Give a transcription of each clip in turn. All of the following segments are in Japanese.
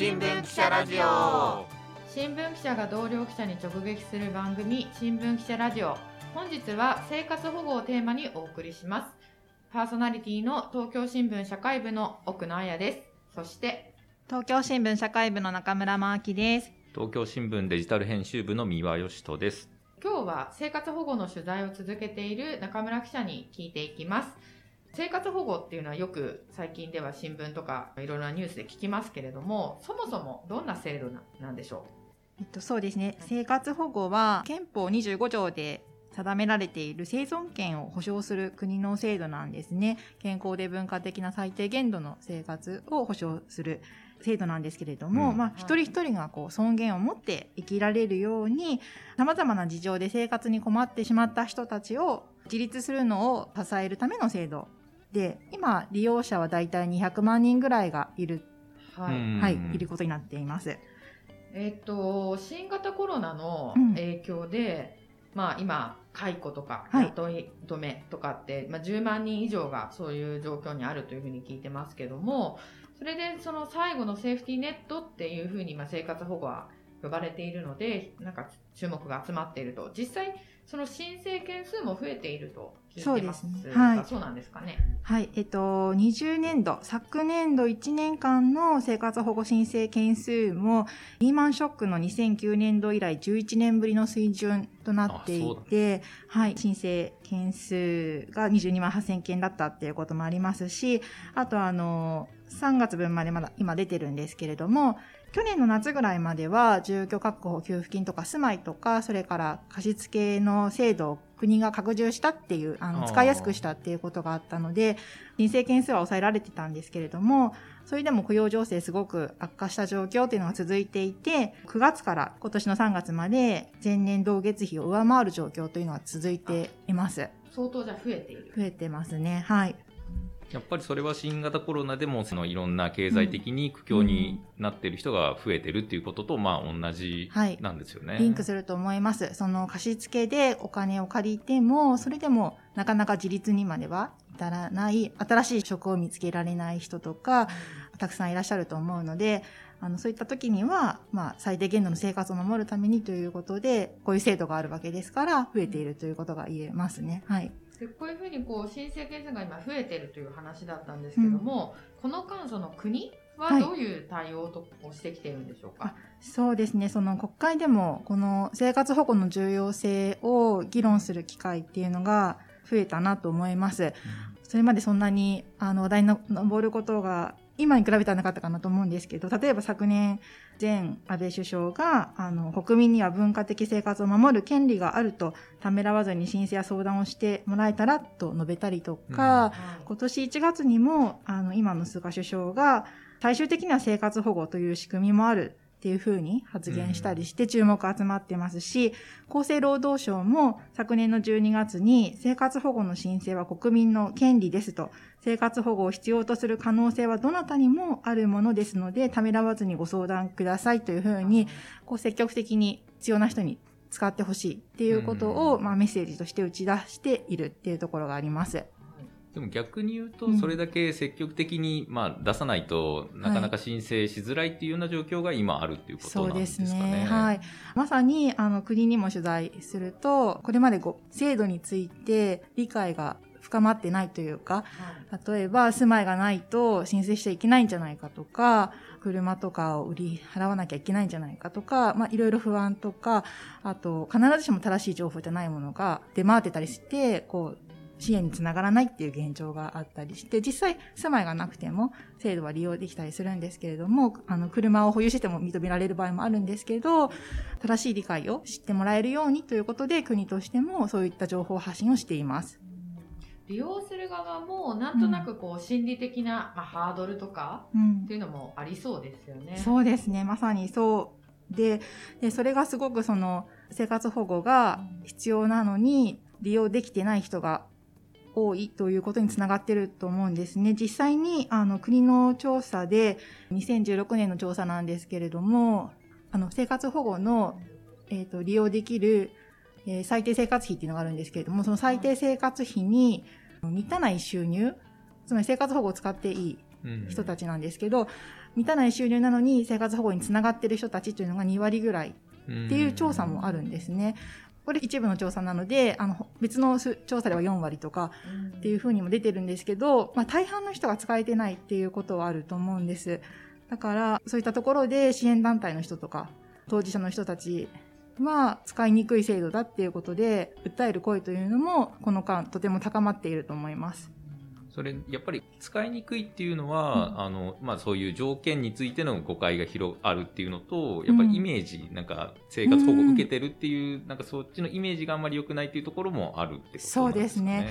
新聞記者ラジオ。新聞記者が同僚記者に直撃する番組新聞記者ラジオ。本日は生活保護をテーマにお送りします。パーソナリティの東京新聞社会部の奥野彩です。そして東京新聞社会部の中村真希です。東京新聞デジタル編集部の三輪義人です。今日は生活保護の取材を続けている中村記者に聞いていきます生活保護っていうのはよく最近では新聞とかいろいろなニュースで聞きますけれどもそもそもどんな制度なんでしょう、えっと、そうですね。生活保護は憲法25条で定められている生存権を保障する国の制度なんですね。健康で文化的な最低限度の生活を保障する制度なんですけれども、うん、まあ、一人一人がこう尊厳を持って生きられるように、様々な事情で生活に困ってしまった人たちを自立するのを支えるための制度で、今、利用者はだいたい200万人ぐらいがいる、はい、はい、いることになっています。えっ、と、新型コロナの影響で、うん、まあ今、解雇とか雇い止めとかって、はい、まあ、10万人以上がそういう状況にあるというふうに聞いてますけども、それでその最後のセーフティーネットっていうふうに、まあ、生活保護は呼ばれているので、なんか注目が集まっていると。実際、その申請件数も増えていると聞いてます。そうですね。はい。そうなんですかね。はい。えっと、20年度、昨年度1年間の生活保護申請件数も、リーマンショックの2009年度以来11年ぶりの水準となっていて、はい。申請件数が22万8000件だったっていうこともありますし、あとあの、3月分までまだ今出てるんですけれども、去年の夏ぐらいまでは住居確保給付金とか住まいとか、それから貸付の制度を国が拡充したっていう、あの、使いやすくしたっていうことがあったので、申請件数は抑えられてたんですけれども、それでも雇用情勢すごく悪化した状況っていうのが続いていて、9月から今年の3月まで前年同月比を上回る状況というのは続いています。相当じゃ増えている増えてますね。はい。やっぱりそれは新型コロナでもそのいろんな経済的に苦境になっている人が増えてるっていうこととまあ同じなんですよね、はい、リンクすると思います。その貸付でお金を借りても、それでもなかなか自立にまでは至らない、新しい職を見つけられない人とか、たくさんいらっしゃると思うので、あの、そういった時には、まあ、最低限度の生活を守るためにということで、こういう制度があるわけですから、増えているということが言えますね。はい。でこういうふうにこう申請件数が今増えてるという話だったんですけども、うん、この間その国はどういう対応と、をしてきているんでしょうか？そうですね。その国会でもこの生活保護の重要性を議論する機会っていうのが増えたなと思います。うん、それまでそんなにあの話題に上ることが今に比べたらなかったかなと思うんですけど、例えば昨年前安倍首相が、あの、国民には文化的生活を守る権利があると、ためらわずに申請や相談をしてもらえたらと述べたりとか、うん、今年1月にも、あの、今の菅首相が、最終的には生活保護という仕組みもあるっていうふうに発言したりして注目集まってますし、厚生労働省も昨年の12月に生活保護の申請は国民の権利ですと、生活保護を必要とする可能性はどなたにもあるものですので、ためらわずにご相談くださいというふうに、こう積極的に必要な人に使ってほしいっていうことを、まあ、メッセージとして打ち出しているっていうところがあります。でも逆に言うと、それだけ積極的に、まあ、出さないとなかなか申請しづらいっていうような状況が今あるっていうことなんですかね。そうですね。はい。まさに、あの、国にも取材すると、これまでこう、制度について理解が深まってないというか、例えば住まいがないと申請しちゃいけないんじゃないかとか、車とかを売り払わなきゃいけないんじゃないかとか、まあいろいろ不安とか、あと必ずしも正しい情報じゃないものが出回ってたりして、こう、支援につながらないっていう現状があったりして、実際住まいがなくても制度は利用できたりするんですけれども、あの、車を保有してても認められる場合もあるんですけど、正しい理解を知ってもらえるようにということで、国としてもそういった情報発信をしています。利用する側も、なんとなくこう、心理的な、まあ、ハードルとか、っていうのもありそうですよね。そうですね。まさにそうで、で、それがすごくその、生活保護が必要なのに、利用できてない人が多いということにつながってると思うんですね。実際に、あの、国の調査で、2016年の調査なんですけれども、あの、生活保護の、えっ、ー、と、利用できる、えー、最低生活費っていうのがあるんですけれども、その最低生活費に満たない収入、つまり生活保護を使っていい人たちなんですけど、満たない収入なのに生活保護につながってる人たちというのが2割ぐらいっていう調査もあるんですね。これ一部の調査なので、あの、別の調査では4割とかっていうふうにも出てるんですけど、まあ大半の人が使えてないっていうことはあると思うんです。だから、そういったところで支援団体の人とか、当事者の人たちは使いにくい制度だっていうことで、訴える声というのも、この間とても高まっていると思います。それ、やっぱり使いにくいっていうのは、うん、あの、まあそういう条件についての誤解が広あるっていうのと、やっぱりイメージ、うん、なんか生活保護を受けてるっていう、うん、なんかそっちのイメージがあんまり良くないっていうところもあるってことですね。そうですね。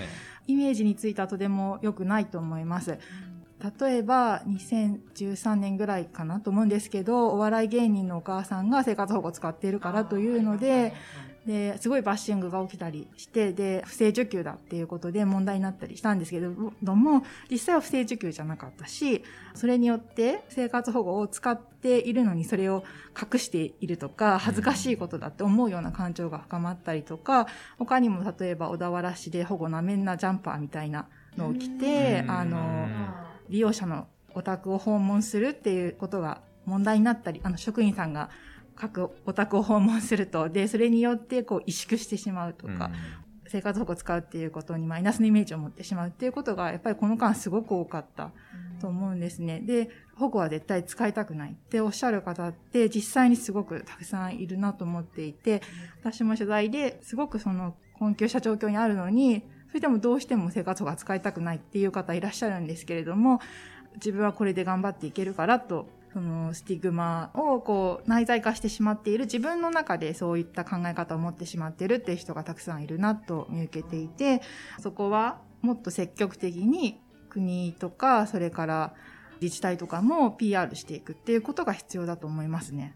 イメージについてはとても良くないと思います。例えば2013年ぐらいかなと思うんですけど、お笑い芸人のお母さんが生活保護を使っているからというので、で、すごいバッシングが起きたりして、で、不正受給だっていうことで問題になったりしたんですけども、実際は不正受給じゃなかったし、それによって生活保護を使っているのにそれを隠しているとか、恥ずかしいことだって思うような感情が深まったりとか、他にも例えば小田原市で保護なめんなジャンパーみたいなのを着て、あの、利用者のお宅を訪問するっていうことが問題になったり、あの職員さんが各お宅を訪問すると、で、それによってこう萎縮してしまうとか、うん、生活保護を使うっていうことにマイナスのイメージを持ってしまうっていうことが、やっぱりこの間すごく多かったと思うんですね。で、保護は絶対使いたくないっておっしゃる方って実際にすごくたくさんいるなと思っていて、私も取材ですごくその困窮した状況にあるのに、それでもどうしても生活保護が使いたくないっていう方いらっしゃるんですけれども、自分はこれで頑張っていけるからと、そのスティグマをこう内在化してしまっている自分の中でそういった考え方を持ってしまっているっていう人がたくさんいるなと見受けていて、そこはもっと積極的に国とか、それから自治体とかも PR していくっていうことが必要だと思いますね。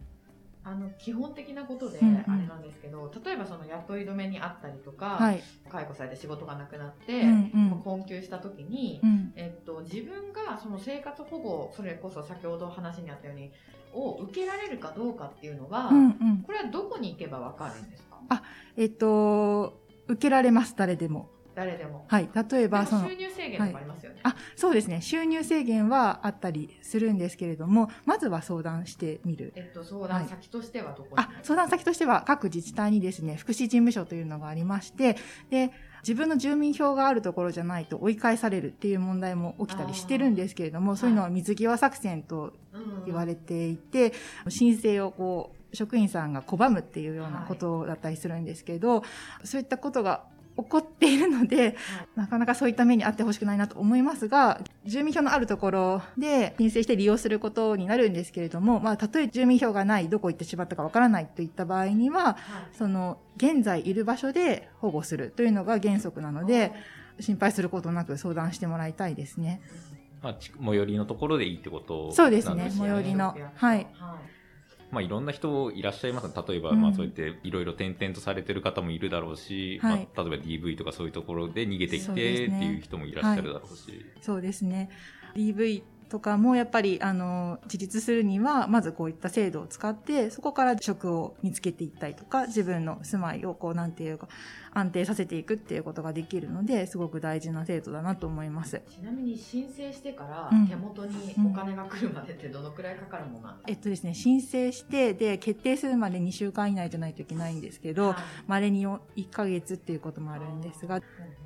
あの基本的なことであれなんですけど、うんうん、例えばその雇い止めにあったりとか、はい、解雇されて仕事がなくなって、うんうん、困窮した時に、うん、えっと、自分がその生活保護それこそ先ほど話にあったようにを受けられるかどうかっていうのは、うんうん、これはどこに行けばわかるんですか？あえっと受けられます誰でも。誰でも。はい。例えば、その。収入制限とかありますよね、はい、あ、そうですね。収入制限はあったりするんですけれども、まずは相談してみる。えっと、相談先としてはどこに、はい、あ、相談先としては各自治体にですね、福祉事務所というのがありまして、で、自分の住民票があるところじゃないと追い返されるっていう問題も起きたりしてるんですけれども、そういうのは水際作戦と言われていて、申請をこう、職員さんが拒むっていうようなことだったりするんですけど、はい、そういったことが起こっているので、はい、なかなかそういった目にあってほしくないなと思いますが、住民票のあるところで申請して利用することになるんですけれども、まあ、たとえ住民票がない、どこ行ってしまったかわからないといった場合には、はい、その、現在いる場所で保護するというのが原則なので、心配することなく相談してもらいたいですね。まあ、最寄りのところでいいってことそうですね、最寄りの。はい。まあ、いろんな人いらっしゃいます例えば、まあ、そうやっていろいろ転々とされてる方もいるだろうし、まあ、例えば DV とかそういうところで逃げてきてっていう人もいらっしゃるだろうし。そうですね。DV とかもやっぱりあの自立するにはまずこういった制度を使ってそこから職を見つけていったりとか自分の住まいをこうなんていうか安定させていくっていうことができるのですごく大事な制度だなと思います。ちなみに申請してから手元にお金が来るまでってどのくらいかかるものなんですか、えっとですね申請してで決定するまで2週間以内じゃないといけないんですけどまれ、はい、に1ヶ月っていうこともあるんですが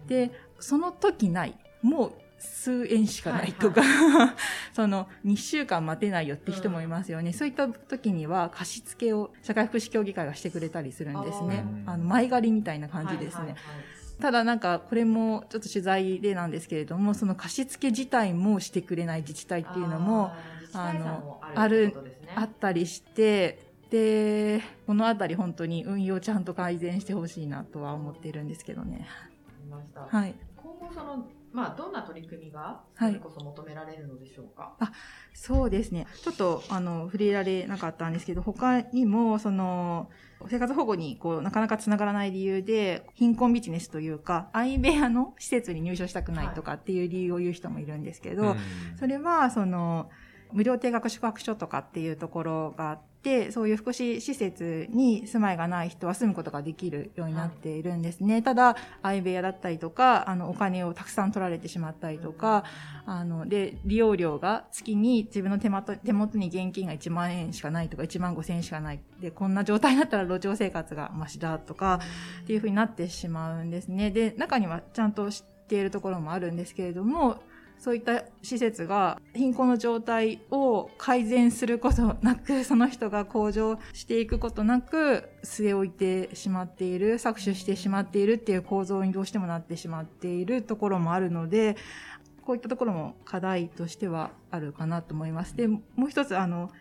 でその時ないもう数円しかないとか、はいはい、その2週間待てないよって人もいますよね。うん、そういった時には貸付を社会福祉協議会がしてくれたりするんですね。あの前借りみたいな感じですね。はいはいはいただなんかこれもちょっと取材でなんですけれども、その貸付自体もしてくれない自治体っていうのも、あの、ある、あったりして、で、このあたり本当に運用ちゃんと改善してほしいなとは思っているんですけどね。はい。今後そのまあ、どんな取り組みが、それこそ求められるのでしょうか？はい、あ、そうですね。ちょっと、あの、触れられなかったんですけど、他にも、その、生活保護に、こう、なかなか繋がらない理由で、貧困ビジネスというか、相部屋の施設に入所したくないとかっていう理由を言う人もいるんですけど、はい、それは、その、無料定額宿泊所とかっていうところがあって、そういう福祉施設に住まいがない人は住むことができるようになっているんですね。はい、ただ、相部屋だったりとか、あの、お金をたくさん取られてしまったりとか、あの、で、利用料が月に自分の手元手元に現金が1万円しかないとか、1万5千円しかない。で、こんな状態だったら路上生活がマシだとか、っていうふうになってしまうんですね。で、中にはちゃんと知っているところもあるんですけれども、そういった施設が貧困の状態を改善することなく、その人が向上していくことなく、据え置いてしまっている、搾取してしまっているっていう構造にどうしてもなってしまっているところもあるので、こういったところも課題としてはあるかなと思います。で、もう一つ、あの、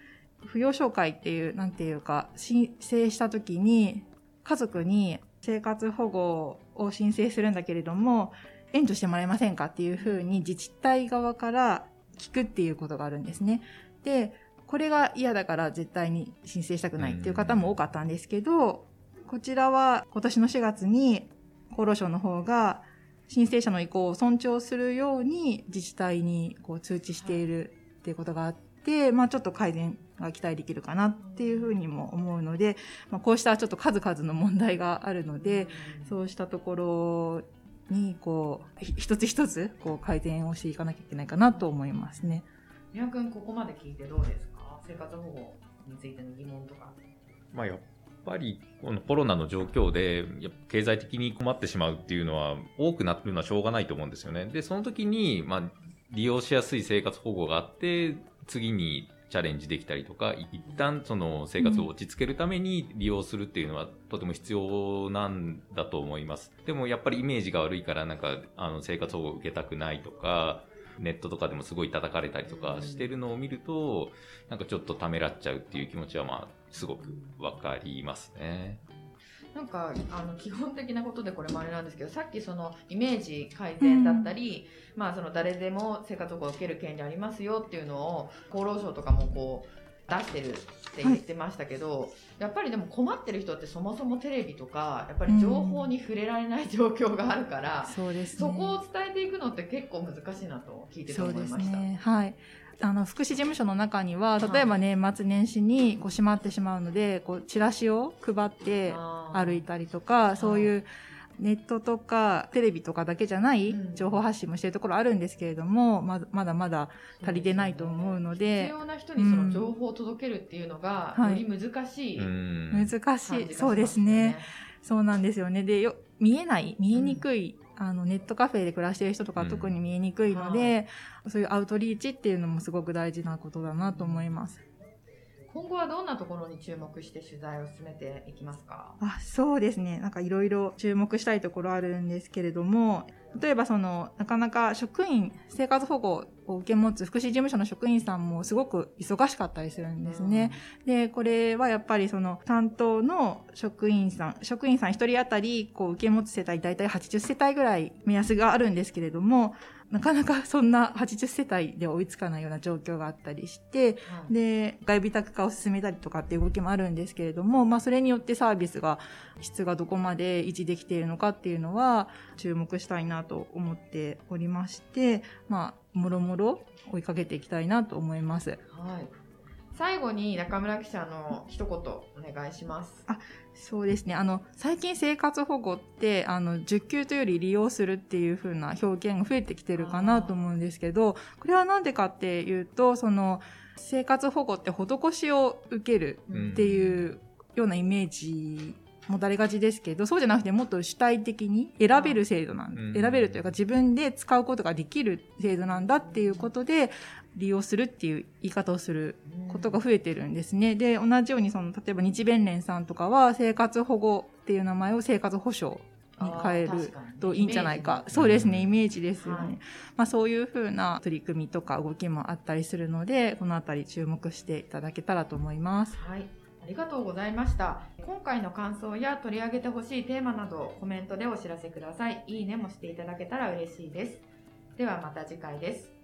扶養紹介っていう、なんていうか、申請したときに、家族に生活保護を申請するんだけれども、援助してもらえませんかっていうふうに自治体側から聞くっていうことがあるんですね。で、これが嫌だから絶対に申請したくないっていう方も多かったんですけど、こちらは今年の4月に厚労省の方が申請者の意向を尊重するように自治体にこう通知しているっていうことがあって、まあちょっと改善が期待できるかなっていうふうにも思うので、まあこうしたちょっと数々の問題があるので、そうしたところに、こう、一つ一つ、こう、改善をしていかなきゃいけないかなと思いますね。宮君、ここまで聞いてどうですか？生活保護についての疑問とか。まあ、やっぱり、このコロナの状況で、経済的に困ってしまうっていうのは、多くなってるのはしょうがないと思うんですよね。で、その時に、まあ、利用しやすい生活保護があって、次にチャレンジできたりとか、一旦その生活を落ち着けるために利用するっていうのはとても必要なんだと思います。でもやっぱりイメージが悪いからなんかあの生活保護を受けたくないとか、ネットとかでもすごい叩かれたりとかしてるのを見ると、なんかちょっとためらっちゃうっていう気持ちはまあすごくわかりますね。なんかあの基本的なことでこれもあれなんですけどさっきそのイメージ改善だったり、うん、まあその誰でも生活保護を受ける権利ありますよっていうのを厚労省とかもこう出してるって言ってましたけど、はい、やっぱりでも困ってる人ってそもそもテレビとかやっぱり情報に触れられない状況があるから、うん、そね、そこを伝えていくのって結構難しいなと聞いてて思いました。そうですね。はいあの、福祉事務所の中には、例えば年末年始にこう閉まってしまうので、こう、チラシを配って歩いたりとか、そういう、ネットとかテレビとかだけじゃない情報発信もしてるところあるんですけれども、ままだまだ足りてないと思うので。必要な人にその情報を届けるっていうのが、より難しい、難しい。そうですね。そうなんですよね。で、よ、見えない、見えにくいあの、ネットカフェで暮らしている人とか特に見えにくいので、うん、そういうアウトリーチっていうのもすごく大事なことだなと思います。今後はどんなところに注目して取材を進めていきますか？あそうですね。なんかいろいろ注目したいところあるんですけれども、例えばその、なかなか職員、生活保護を受け持つ福祉事務所の職員さんもすごく忙しかったりするんですね。うん、で、これはやっぱりその担当の職員さん、職員さん一人当たりこう受け持つ世帯大体80世帯ぐらい目安があるんですけれども、なかなかそんな80世帯で追いつかないような状況があったりして、うん、で、外部宅化を進めたりとかっていう動きもあるんですけれども、まあそれによってサービスが、質がどこまで維持できているのかっていうのは注目したいなと思っておりまして、まあ、もろもろ追いかけていきたいなと思います。はい。最後に中村記者の一言お願いします。あ、そうですね。あの、最近生活保護って、あの、受給というより利用するっていう風な表現が増えてきてるかなと思うんですけど、これはなんでかっていうと、その、生活保護って施しを受けるっていうようなイメージもたれがちですけど、そうじゃなくてもっと主体的に選べる制度なん、うん、選べるというか自分で使うことができる制度なんだっていうことで、利用するっていう言い方をすることが増えてるんですね。で、同じようにその、例えば日弁連さんとかは生活保護っていう名前を生活保障に変えるといいんじゃないか。そうですね、イメージですよね。はい、まあそういうふうな取り組みとか動きもあったりするので、このあたり注目していただけたらと思います。はい。ありがとうございました。今回の感想や取り上げてほしいテーマなどコメントでお知らせください。いいねもしていただけたら嬉しいです。ではまた次回です。